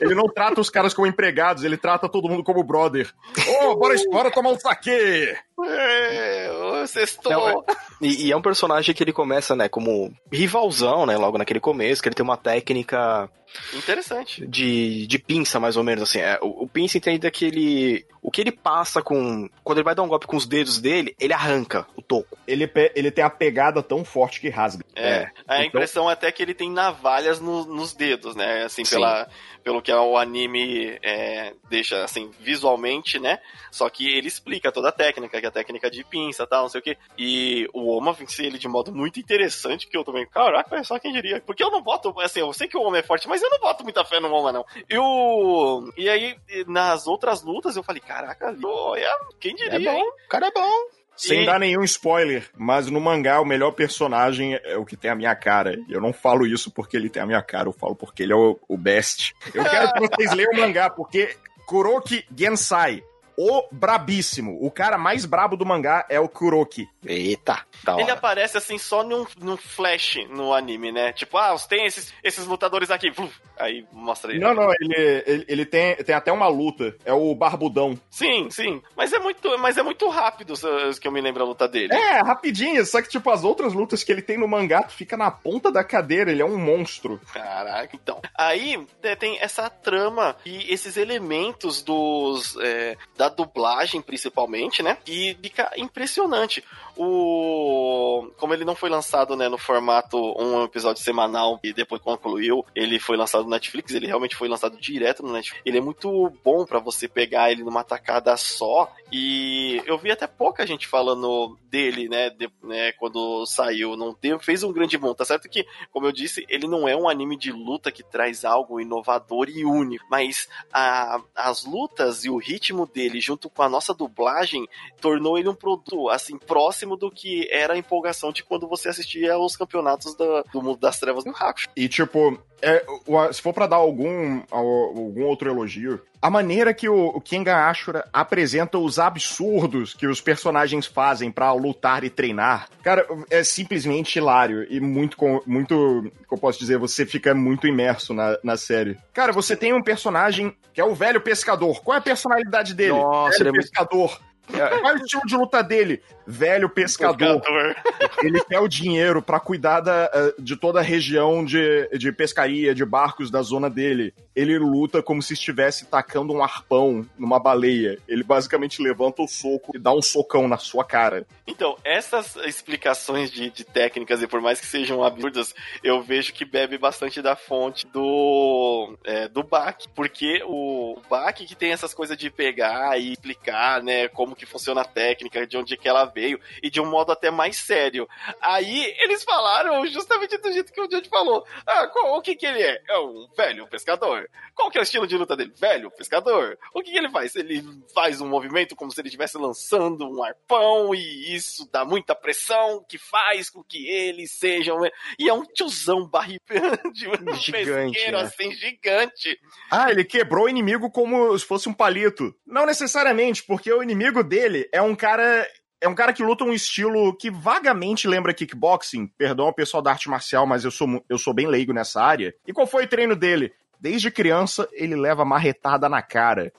Ele não trata os caras como empregados, ele trata todo mundo como brother. Ô, oh, bora, bora tomar um saque! É, sextou. E, e, é um personagem que ele começa, né, como rivalzão, né, logo naquele começo, que ele tem uma técnica... Interessante. De, de pinça, mais ou menos, assim. É, o, o pinça entende que ele... O que ele passa com... Quando ele vai dar um golpe com os dedos dele, ele arranca o toco. Ele, ele tem a pegada tão forte que rasga. É, é. A então... impressão até que ele tem navalhas no, nos dedos, né? Assim, pela, pelo que o anime é, deixa, assim, visualmente, né? Só que ele explica toda a técnica, que é a técnica de pinça tal, não sei o que. E o Oma vence ele de modo muito interessante, que eu também, caraca, é só quem diria. Porque eu não boto, assim, eu sei que o Oma é forte, mas eu não boto muita fé no Oma, não. E, o... e aí, nas outras lutas, eu falei, caraca, olha, quem diria, é bom, hein? O cara é bom. Sem e... dar nenhum spoiler, mas no mangá o melhor personagem é o que tem a minha cara. Eu não falo isso porque ele tem a minha cara, eu falo porque ele é o, o best. Eu quero que vocês <laughs> leiam o mangá, porque Kuroki Gensai o brabíssimo. O cara mais brabo do mangá é o Kuroki. Eita, da hora. Ele aparece assim só num, num flash no anime, né? Tipo, ah, tem esses, esses lutadores aqui. Aí mostra ele. Não, não, ele, ele, ele, tem, tem até uma luta. É o Barbudão. Sim, sim. Mas é muito, mas é muito rápido que eu me lembro a luta dele. É, rapidinho. Só que, tipo, as outras lutas que ele tem no mangá, tu fica na ponta da cadeira. Ele é um monstro. Caraca, então. Aí é, tem essa trama e esses elementos dos. É, da dublagem, principalmente, né? E fica impressionante. O. Como ele não foi lançado, né, no formato um episódio semanal e depois concluiu, ele foi lançado no Netflix, ele realmente foi lançado direto no Netflix. Ele é muito bom para você pegar ele numa tacada só. E eu vi até pouca gente falando dele, né, de, né quando saiu. Não teve, fez um grande bom. Tá certo que, como eu disse, ele não é um anime de luta que traz algo inovador e único, mas a, as lutas e o ritmo dele junto com a nossa dublagem, tornou ele um produto, assim, próximo do que era a empolgação de quando você assistia aos campeonatos do, do mundo das trevas no Hakusho. E, tipo, é, se for para dar algum, algum outro elogio, a maneira que o, o Kengan Ashura apresenta os absurdos que os personagens fazem para lutar e treinar, cara, é simplesmente hilário e muito, muito, eu posso dizer, você fica muito imerso na, na série. Cara, você tem um personagem que é o velho pescador. Qual é a personalidade dele? Nossa, velho ele é pescador. Muito... Qual é o estilo de luta dele? Velho pescador. pescador. Ele quer o dinheiro para cuidar da, eh, de toda a região de, de pescaria, de barcos da zona dele. Ele luta como se estivesse tacando um arpão numa baleia. Ele basicamente levanta o soco e dá um socão na sua cara. Então, essas explicações de, de técnicas, e por mais que sejam absurdas, eu vejo que bebe bastante da fonte do, é, do Bach. Porque o Bach que tem essas coisas de pegar e explicar, né, como como que funciona a técnica, de onde que ela veio, e de um modo até mais sério. Aí eles falaram justamente do jeito que o George falou. Ah, qual, o que que ele é? É um velho pescador. Qual que é o estilo de luta dele? Velho pescador. O que que ele faz? Ele faz um movimento como se ele estivesse lançando um arpão, e isso dá muita pressão, que faz com que ele seja um... E é um tiozão barripão de um Gigante, pesqueiro, né? assim, gigante. Ah, ele quebrou o inimigo como se fosse um palito. Não necessariamente, porque o inimigo dele é um cara. É um cara que luta um estilo que vagamente lembra kickboxing. Perdão ao pessoal da arte marcial, mas eu sou, eu sou bem leigo nessa área. E qual foi o treino dele? Desde criança, ele leva marretada na cara.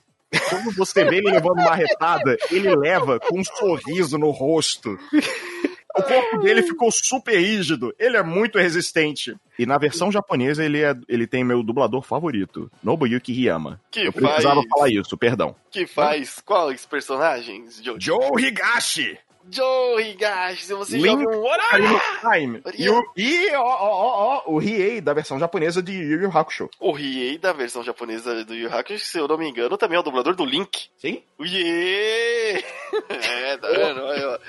Quando você vê ele levando marretada, ele leva com um sorriso no rosto. O corpo dele ficou super rígido. Ele é muito resistente. E na versão japonesa, ele, é, ele tem meu dublador favorito, Nobuyuki Hiyama. Que Eu precisava faz, falar isso, perdão. que faz quais personagens, Joe? Joe Higashi! Joe Higashi, se você Link joga um Time. E, o, e ó, ó, ó, ó, o Riei da versão japonesa de Yu Yu Hakusho. O Riei da versão japonesa do Yu Hakusho, se eu não me engano, também é o dublador do Link. Sim? O Yê! <laughs> É, tá vendo?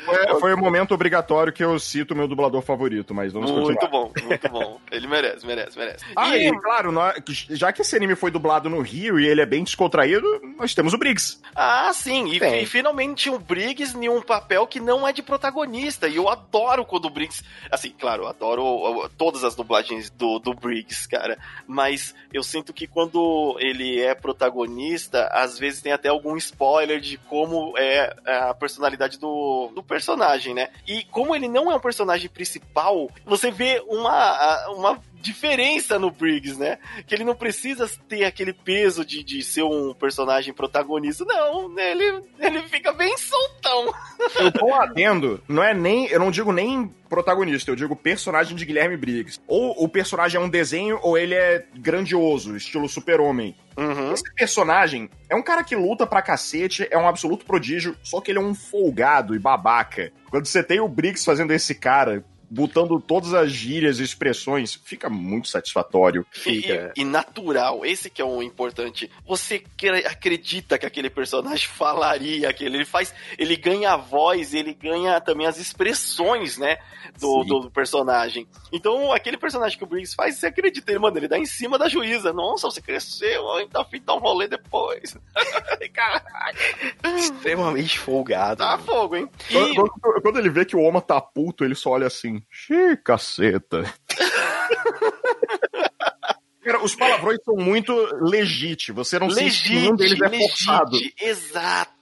Foi, foi o momento obrigatório que eu cito meu dublador favorito, mas vamos Muito continuar. bom, muito bom. Ele merece, merece, merece. Ah, E- e claro, nó- já que esse anime foi dublado no Rio e ele é bem descontraído, nós temos o Briggs. Ah, sim, e, e finalmente um Briggs em um papel que não é de protagonista. E eu adoro quando o Briggs. Assim, claro, eu adoro todas as dublagens do, do Briggs, cara. Mas eu sinto que quando ele é protagonista, às vezes tem até algum spoiler de como é a personalidade do, do personagem, né? E como ele não é um personagem principal, você vê uma, uma diferença no Briggs, né? Que ele não precisa ter aquele peso de, de ser um personagem protagonista. Não, né? ele, ele fica bem soltão. Eu tô adendo, não é nem, eu não digo nem protagonista, eu digo personagem de Guilherme Briggs. Ou o personagem é um desenho, ou ele é grandioso, estilo super-homem. Uhum. Esse personagem é um cara que luta pra cacete, é um absoluto prodígio, só que ele é um folgado e babaca. Quando você tem o Briggs fazendo esse cara, botando todas as gírias e expressões, fica muito satisfatório. E, Fica. e- e natural, esse que é o importante. Você cre- acredita que aquele personagem <laughs> falaria aquele, ele faz, ele ganha a voz, ele ganha também as expressões, né, do, do personagem. Então, aquele personagem que o Briggs faz, você acredita, ele, mano, ele dá em cima da juíza. Nossa, você cresceu, ainda tá fim de dar um rolê depois. <laughs> Caralho, <laughs> Extremamente folgado. tá mano. fogo, hein? E- Quando, quando- quando ele vê que o Oma tá puto, ele só olha assim, xiii, caceta. Cara, os palavrões são muito legit, você não sente que nenhum deles é forçado. legit, exato.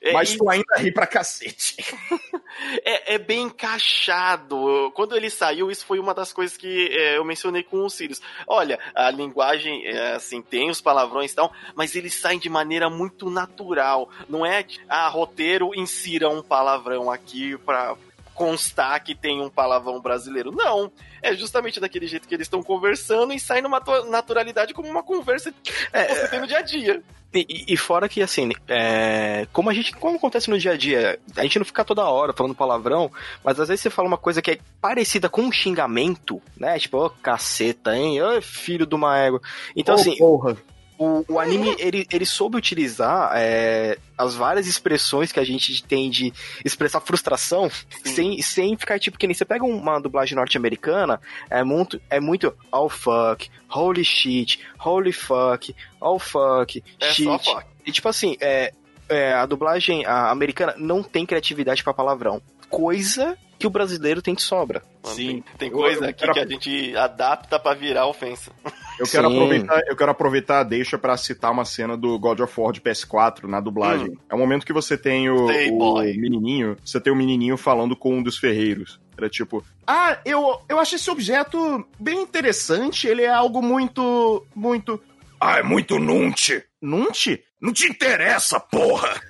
É, Mas e- tu ainda ri pra cacete. <laughs> é, é bem encaixado. Quando ele saiu, isso foi uma das coisas que é, eu mencionei com o Sirius. Olha, a linguagem, é, assim, tem os palavrões e tal, mas eles saem de maneira muito natural. Não é, ah, roteiro, insira um palavrão aqui pra constar que tem um palavrão brasileiro. Não. É justamente daquele jeito que eles estão conversando e sai numa naturalidade como uma conversa que você tem no dia a dia. E, e- fora que, assim, é, como a gente, como acontece no dia a dia, a gente não fica toda hora falando palavrão, mas às vezes você fala uma coisa que é parecida com um xingamento, né? Tipo, ô caceta, hein? Ô filho de uma égua. Então, assim, porra. O, o anime, ele, ele soube utilizar é, as várias expressões que a gente tem de expressar frustração sem, sem ficar tipo que nem você pega uma dublagem norte-americana, é muito, é muito oh fuck, holy shit, holy fuck, oh fuck, É shit. fuck. E tipo assim, é, é, a dublagem a americana não tem criatividade pra palavrão. Coisa que o brasileiro tem de sobra. Mano, Sim. Tem, tem coisa eu aqui quero- que a gente adapta pra virar ofensa. Eu quero, Sim. aproveitar, eu quero aproveitar a deixa pra citar uma cena do God of War de PS4 na dublagem. É o momento que você tem o, o boy. menininho, você tem o menininho falando com um dos ferreiros. Era tipo, ah, eu, eu acho esse objeto bem interessante, ele é algo muito, muito... Ah, é muito nunte. Nunte? Não te interessa, porra!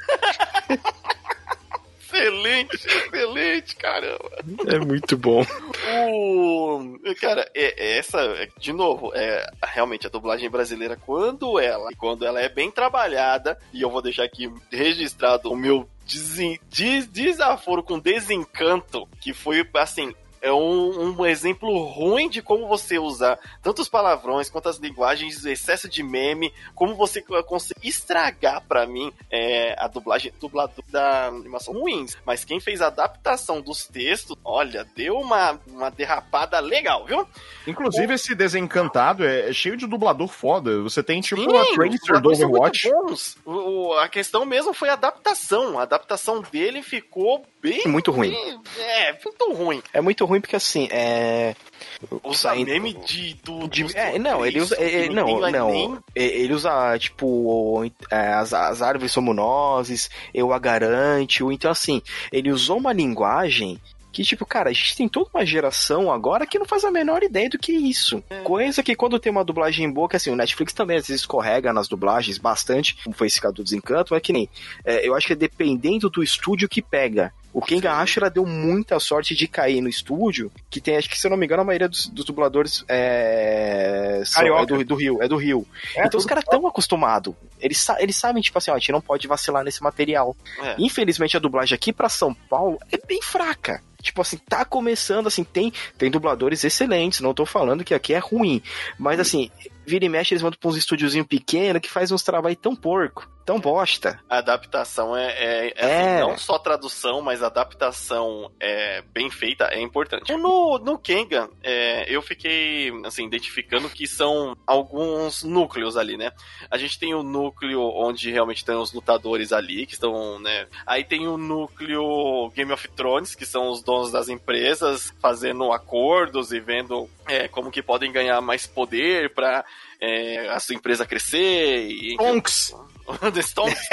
<laughs> Excelente, excelente, caramba. É muito bom. O... Cara, é, é essa, é, de novo, é realmente a dublagem brasileira, quando ela, quando ela é bem trabalhada, e eu vou deixar aqui registrado o meu desen- des- desaforo com desencanto, que foi assim. É um, um, exemplo ruim de como você usar tanto os palavrões quanto as linguagens, excesso de meme, como você consegue estragar para mim é, a dublagem dublador da animação ruins. Mas quem fez a adaptação dos textos, olha, deu uma, uma derrapada legal, viu? Inclusive, o... esse desencantado é, é, cheio de dublador foda. Você tem tipo Sim, a Tracer do Overwatch. O, a questão mesmo foi a adaptação. A adaptação dele ficou bem. Muito ruim. Bem, é, muito ruim. É muito ruim porque assim, é. Usa saindo... meme de, do, de, é, não, ele usa. É, não, não. Nem... Ele usa, tipo, é, as, as árvores somos nós, eu a garante. Então, assim, ele usou uma linguagem que, tipo, cara, a gente tem toda uma geração agora que não faz a menor ideia do que é isso. É. Coisa que quando tem uma dublagem boa, que assim, o Netflix também às vezes escorrega nas dublagens bastante, como foi esse caso do Desencanto, é que nem. É, eu acho que é dependendo do estúdio que pega. O Kenga Ashura deu muita sorte de cair no estúdio, que tem, acho que se eu não me engano, a maioria dos, dos dubladores é, são, é do, do, Rio, é do Rio. É, então os caras estão acostumados. Eles, eles sabem, tipo assim, ó, a gente não pode vacilar nesse material. É. Infelizmente a dublagem aqui para São Paulo é bem fraca. Tipo assim, tá começando, assim, tem, tem dubladores excelentes, não tô falando que aqui é ruim. Mas assim, vira e mexe, eles vão pra uns estúdiozinho pequeno que faz uns trabalhos tão porco, tão bosta. A adaptação é, é, é, assim, é. não só tradução, mas adaptação é bem feita é importante. No, no Kengan, é, eu fiquei, assim, identificando que são alguns núcleos ali, né? A gente tem o núcleo onde realmente tem os lutadores ali, que estão, né? Aí tem o núcleo Game of Thrones, que são os donos das empresas fazendo acordos e vendo é, como que podem ganhar mais poder para é, a sua empresa crescer. E! <laughs> The Stonks.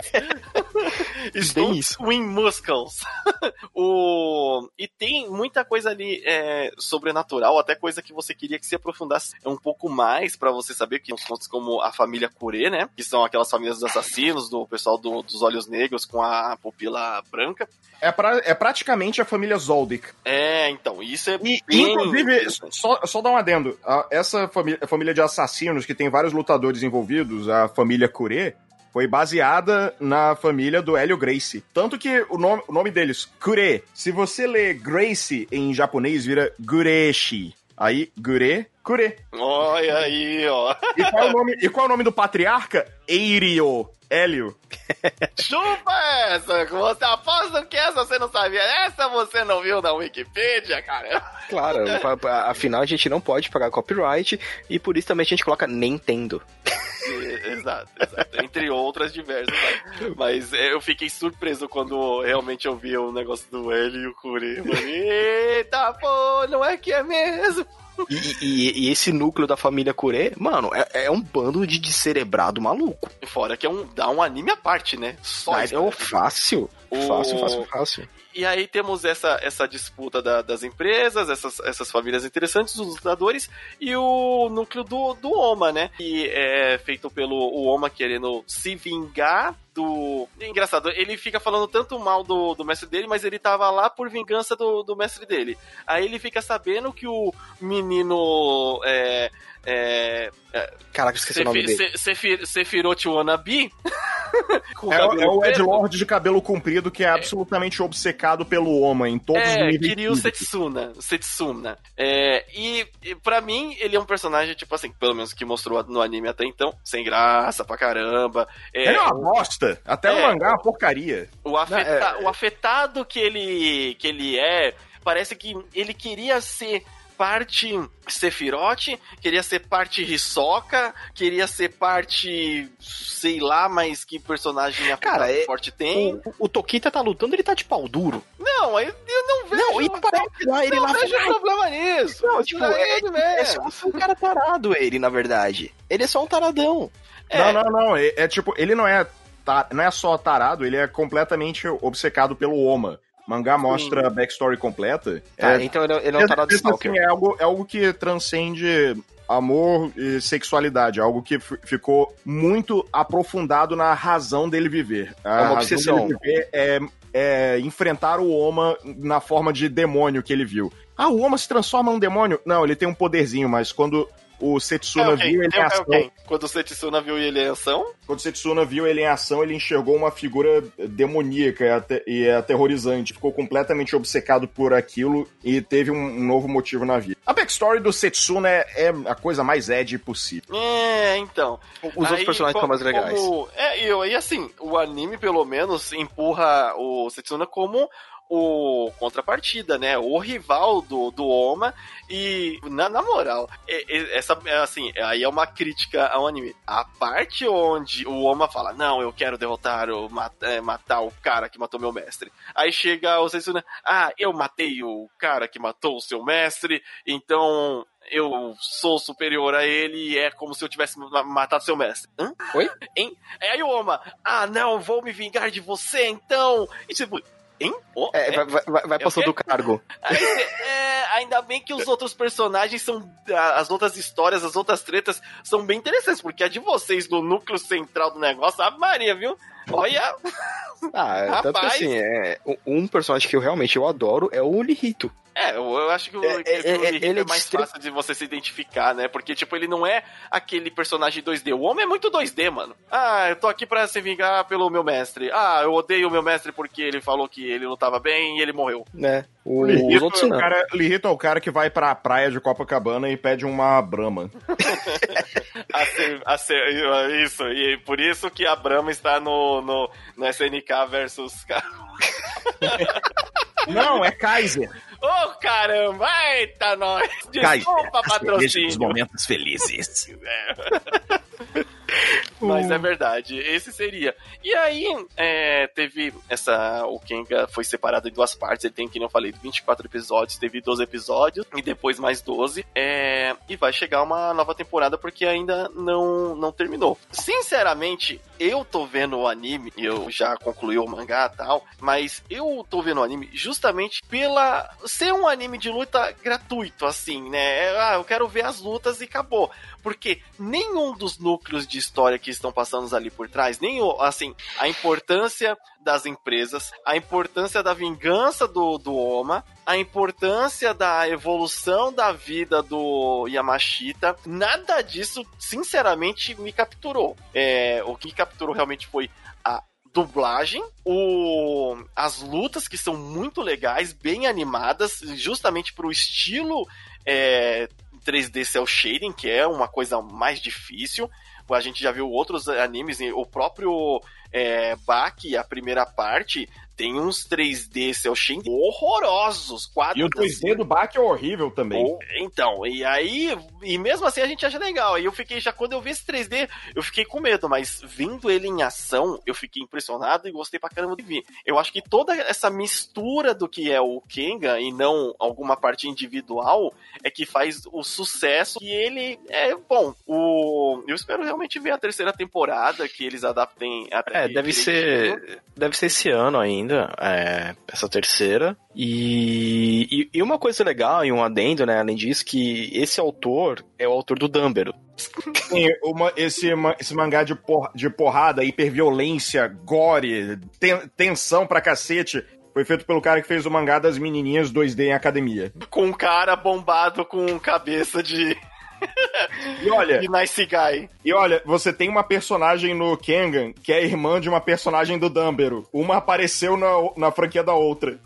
<laughs> Stonks Win Muscles. <laughs> o... E tem muita coisa ali é, sobrenatural, até coisa que você queria que se aprofundasse um pouco mais para você saber que uns contos como a família Kure, né? Que são aquelas famílias dos assassinos, do pessoal do, dos olhos negros com a pupila branca. É, pra, é praticamente a família Zoldyck. É, então, isso é e, bem... Inclusive, só, só dar um adendo. Essa família, família de assassinos, que tem vários lutadores envolvidos, a família Kure, foi baseada na família do Hélio Gracie. Tanto que o nome, o nome deles, Kure, se você lê Gracie em japonês, vira Gureshi. Aí, Gure, Kure. Olha aí, ó. E qual, é o nome, e qual é o nome do patriarca? Eirio. Hélio. <laughs> Chupa essa! Você aposta que essa você não sabia. Essa você não viu na Wikipedia, cara. Claro, <laughs> afinal a gente não pode pagar copyright e por isso também a gente coloca Nintendo. <laughs> Exato, exato. Entre outras diversas. Mas é, eu fiquei surpreso quando realmente eu vi o negócio do Hélio e o Curi. Eita, pô, não é que é mesmo? E, e, e, esse núcleo da família Kure, mano, é, é um bando de descerebrado maluco. Fora que é um, dá um anime à parte, né? Só Mas é o fácil. O... Fácil, fácil, fácil. E aí temos essa, essa disputa da, das empresas, essas, essas famílias interessantes, os lutadores, e o núcleo do, do Oma, né? Que é feito pelo o Oma querendo se vingar do. Engraçado, ele fica falando tanto mal do, do mestre dele, mas ele tava lá por vingança do, do mestre dele. Aí ele fica sabendo que o menino. É, é, Caraca, esqueci Sefir, o nome dele. Sefir, Sephiroth Wannabe. <laughs> é, é, o Ed Lord de cabelo comprido que é, é absolutamente obcecado pelo Oma em todos é, os níveis. queria o Setsuna. Setsuna. É, e, e para mim, ele é um personagem, tipo assim, pelo menos que mostrou no anime até então, sem graça pra caramba. É, ele é uma bosta. Até o é, mangá é uma porcaria. O, afeta, é, o afetado que ele, que ele é, parece que ele queria ser parte Sephiroth, queria ser parte Hisoka, queria ser parte, sei lá, mas que personagem Cara, é, forte tem. O, o Tokita tá lutando, ele tá de pau duro. Não, eu, eu não vejo. Não, e parece lá, ele não lá vejo problema nisso. Não, tipo, é, é, é, só um cara tarado ele, na verdade. Ele é só um taradão. É. Não, não, não. É, é tipo, ele não é não é só tarado, ele é completamente obcecado pelo Oma mangá mostra Sim. a backstory completa. Tá, é, então ele, ele é um tarado Stalker. Assim, é, algo, é algo que transcende amor e sexualidade, algo que ficou muito aprofundado na razão dele viver. A é uma obsessão. Viver é, é enfrentar o Oma na forma de demônio que ele viu. Ah, o Oma se transforma num demônio? Não, ele tem um poderzinho, mas quando o, Setsuna É, viu ele em É, ação. Quando o Setsuna viu ele em ação, quando o Setsuna viu ele em ação, ele enxergou uma figura demoníaca e, ate- aterrorizante. Ficou completamente obcecado por aquilo e teve um, novo motivo na vida. A backstory do Setsuna é, é a coisa mais Ed possível. é, então. Os outros Aí, personagens co- são mais legais. como- é, e, eu- e assim, o anime, pelo menos, empurra o Setsuna como o contrapartida, né? O rival do, do Oma. E, na, na moral, essa, assim, aí é uma crítica ao anime. A parte onde o Oma fala, não, eu quero derrotar, o, mat- é, matar o cara que matou meu mestre. Aí chega o Setsuna, ah, eu matei o cara que matou o seu mestre, então eu sou superior a ele e é como se eu tivesse ma- matado seu mestre. Hã? Oi? Hein? Aí o Oma, ah, não, vou me vingar de você então. E tipo, hein? Oh, É, é? vai, vai, vai- passando do cargo. <laughs> Aí é, ainda bem que os outros personagens são. As outras histórias, as outras tretas são bem interessantes, porque a de vocês do núcleo central do negócio, a Maria, viu? Olha, Ah, tanto que Rapaz. assim, é, um personagem que eu realmente eu adoro é o Lihito. É, eu, eu acho que o, É, que é, o é, Lihito ele é é mais fácil de você se identificar, né? Porque, tipo, ele não é aquele personagem 2D. O homem é muito 2D, mano. Ah, eu tô aqui pra se vingar pelo meu mestre. Ah, eu odeio o meu mestre porque ele falou que ele lutava bem e ele morreu. né? O- os Lihito outros é, o não. cara, Lihito é o cara que vai pra praia de Copacabana e pede uma brama. <laughs> A ser- a ser- isso, e por isso que a Brahma está no, no, no SNK versus. <laughs> Não, é Kaiser. Ô, caramba! Eita, nós! Desculpa, patrocínio! momentos felizes. <laughs> Mas é verdade, esse seria. E aí, é, teve essa. O Kenga foi separado em duas partes. Ele tem, que eu falei, 24 episódios. Teve 12 episódios e depois mais 12. É, e vai chegar uma nova temporada porque ainda não, não terminou. Sinceramente, eu tô vendo o anime. Eu já concluí o mangá e tal. Mas eu tô vendo o anime justamente pela. ser um anime de luta gratuito, assim, né? Ah, eu quero ver as lutas e acabou porque nenhum dos núcleos de história que estão passando ali por trás, nem o, assim, a importância das empresas, a importância da vingança do, do Oma, a importância da evolução da vida do Yamashita, nada disso, sinceramente, me capturou. É, o que me capturou realmente foi a dublagem, o, as lutas que são muito legais, bem animadas, justamente pro estilo é, 3D Cell Shading, que é uma coisa mais difícil. A gente já viu outros animes, o próprio é, Baki, a primeira parte, tem uns 3D Cell Shading horrorosos. Quadros, E o 3D do Bach é horrível também. ou- então, e aí, e mesmo assim a gente acha legal. Aí eu fiquei, já quando eu vi esse 3D, eu fiquei com medo, mas vindo ele em ação, eu fiquei impressionado e gostei pra caramba de ver. Eu acho que toda essa mistura do que é o Kenga e não alguma parte individual é que faz o sucesso e ele é bom. O, eu espero realmente ver a terceira temporada, que eles adaptem até É, deve ser, deve ser esse ano ainda, é, essa terceira. E, e, e uma coisa legal e um adendo, né, além disso, que esse autor é o autor do Dumbero. Sim, uma- esse, esse mangá de, por- de porrada, hiperviolência, gore, ten- tensão pra cacete, foi feito pelo cara que fez o mangá das menininhas 2D em academia. Com um cara bombado com cabeça de, E olha, de Nice Guy. e olha, você tem uma personagem no Kengan que é irmã de uma personagem do Dumbero. Uma apareceu na, na franquia da outra.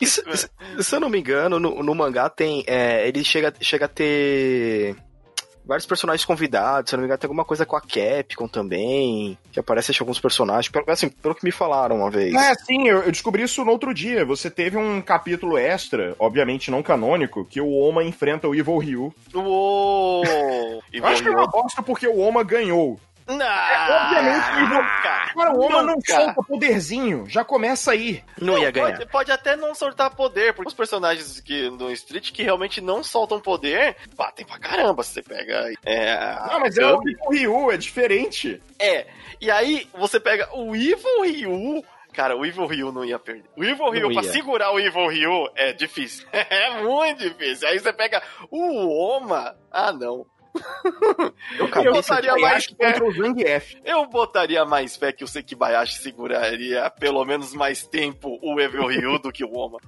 E se, se- se eu não me engano, no, no mangá tem. é, ele chega, chega a ter. Vários personagens convidados, se eu não me engano, tem alguma coisa com a Capcom também, que aparece acho, alguns personagens, pelo, assim, pelo que me falaram uma vez. É, sim, eu, eu descobri isso no outro dia. Você teve um capítulo extra, obviamente não canônico, que o Oma enfrenta o Evil Ryu. Uou! Eu acho que é uma bosta porque o Oma ganhou. Não! obviamente, o Evil- Cara, o Oma não solta poderzinho, já começa aí. não, ia ganhar. Pode, pode até não soltar poder, porque os personagens que, no Street que realmente não soltam poder, batem pra caramba. Você pega. É, Não, mas é o Ryu, é diferente. É. E aí, você pega o Evil Ryu. Cara, o Evil Ryu não ia perder. O Evil Ryu, Não pra segurar o Evil Ryu, é difícil. <laughs> É muito difícil. Aí você pega o Oma. Ah, não. Eu, eu botaria mais fé contra o Zangief. Eu botaria mais fé que o Sekibayashi seguraria pelo menos mais tempo o Evil Ryu do que o Oma.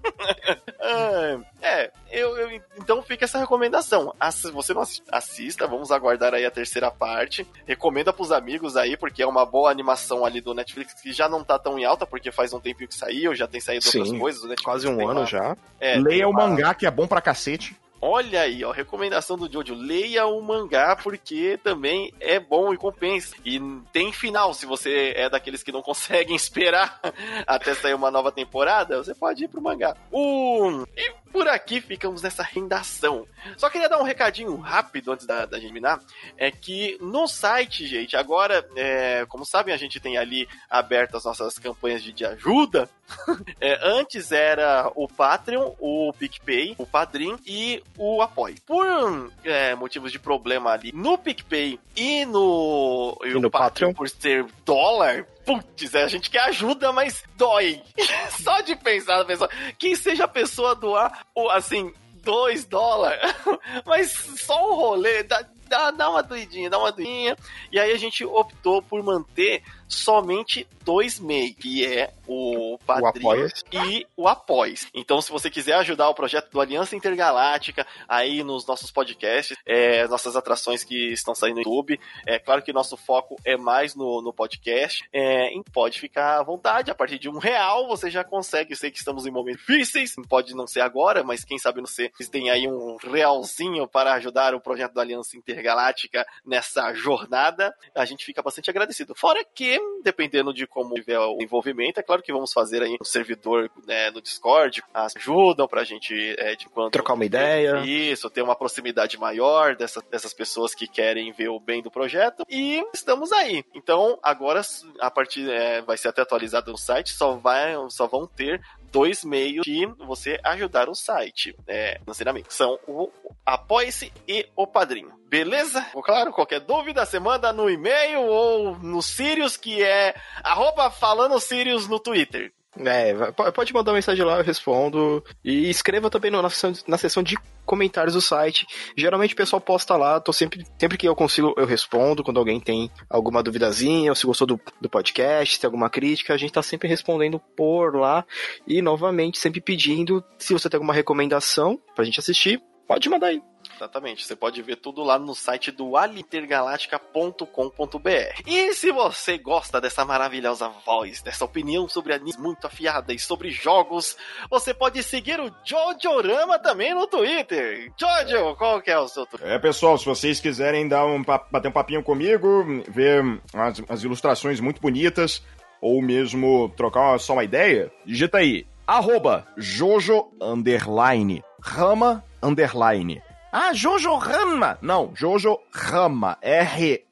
<laughs> é, eu, eu, então fica essa recomendação. Se você não assista, vamos aguardar aí a terceira parte. Recomenda pros amigos aí, porque é uma boa animação ali do Netflix que já não tá tão em alta, porque faz um tempinho que saiu, já tem saído Sim, outras coisas. Quase um ano uma... já. É, Leia uma... o mangá, que é bom pra cacete. Olha aí, ó, recomendação do Jojo. Leia o mangá porque também é bom e compensa. E tem final, se você é daqueles que não <laughs> conseguem esperar <laughs> até sair uma nova temporada, você pode ir pro mangá. Um, e por aqui ficamos nessa rendação. Só queria dar um recadinho rápido antes da, da gente terminar. É que no site, gente, agora, é, como sabem, a gente tem ali aberto as nossas campanhas de, de ajuda. <laughs> é, antes era o Patreon, o PicPay, o Padrim e o Apoio. Por é, motivos de problema ali no PicPay e no, e, e no Patreon, por ser dólar, putz, a gente quer ajuda, mas dói. <laughs> Só de pensar na pessoa. Quem seja a pessoa doar, assim, 2 dólares, <laughs> mas só um rolê, dá, dá, dá uma doidinha, dá uma doidinha. E aí a gente optou por manter somente dois meios, que é o Padrinho e o Após. Então, se você quiser ajudar o projeto do Aliança Intergaláctica aí nos nossos podcasts, é, nossas atrações que estão saindo no YouTube, é claro que nosso foco é mais no, no podcast, é, pode ficar à vontade, a partir de um real você já consegue, eu sei que estamos em momentos difíceis, pode não ser agora, mas quem sabe não ser, vocês têm aí um realzinho para ajudar o projeto do Aliança Intergaláctica nessa jornada, a gente fica bastante agradecido. Fora que dependendo de como tiver o envolvimento, é claro que vamos fazer aí um servidor né, no Discord, ajudam pra gente é, de quando trocar uma ideia. Isso, ter uma proximidade maior dessas, dessas pessoas que querem ver o bem do projeto. E estamos aí. Então, agora, a partir é, vai ser até atualizado no site, só, vai, só vão ter dois meios de você ajudar o site é, financeiramente. São o Apoie-se e o Padrinho. Beleza? Claro, qualquer dúvida você manda no e-mail ou no Sirius, que é arroba falando Sirius no Twitter. É, pode mandar mensagem lá, eu respondo. E escreva também na seção, na seção de comentários do site. Geralmente o pessoal posta lá, tô sempre, sempre que eu consigo, eu respondo. Quando alguém tem alguma duvidazinha, ou se gostou do, do podcast, tem alguma crítica, a gente tá sempre respondendo por lá. E novamente, sempre pedindo, se você tem alguma recomendação pra gente assistir, pode mandar aí. Exatamente. Você pode ver tudo lá no site do alitergaláctica.com.br. E se você gosta dessa maravilhosa voz, dessa opinião sobre animes muito afiada e sobre jogos, você pode seguir o Jojorama também no Twitter. Jojo, qual que é o seu Twitter? É, pessoal, se vocês quiserem dar um, bater um papinho comigo, ver as, as ilustrações muito bonitas, ou mesmo trocar só uma ideia, digita aí, arroba Jojo underline, Rama underline. Ah, Jojo Rama. Não, Jojo Rama. R-A-M-A.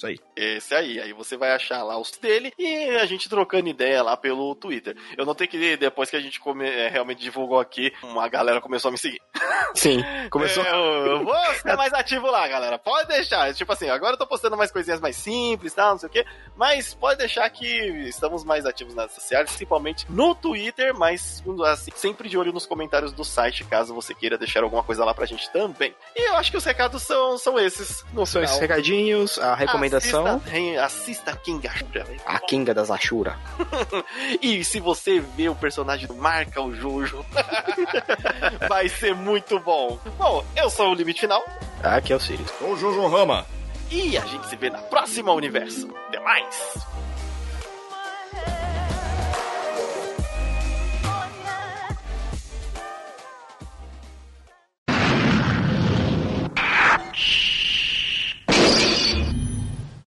Isso aí. Esse aí. Aí você vai achar lá os dele e a gente trocando ideia lá pelo Twitter. Eu notei que depois que a gente come, é, realmente divulgou aqui, uma galera começou a me seguir. Sim, <laughs> começou. É, eu, vou ficar mais ativo lá, galera. Pode deixar. Tipo assim, agora eu tô postando mais coisinhas mais simples, tal, não sei o quê. Mas pode deixar que estamos mais ativos nas redes sociais, principalmente no Twitter, mas assim, sempre de olho nos comentários do site, caso você queira deixar alguma coisa lá pra gente também. E eu acho que os recados são, são esses. Não são esses recadinhos, a recomendação. Assista, assista a Kinga. A Kinga das Ashura. <laughs> e se você vê o personagem do Marca o Jojo, <laughs> vai ser muito bom. Bom, eu sou o Limite Final. Aqui é o Sirius. Sou o Jojo Rama. E a gente se vê na próxima universo. Até mais!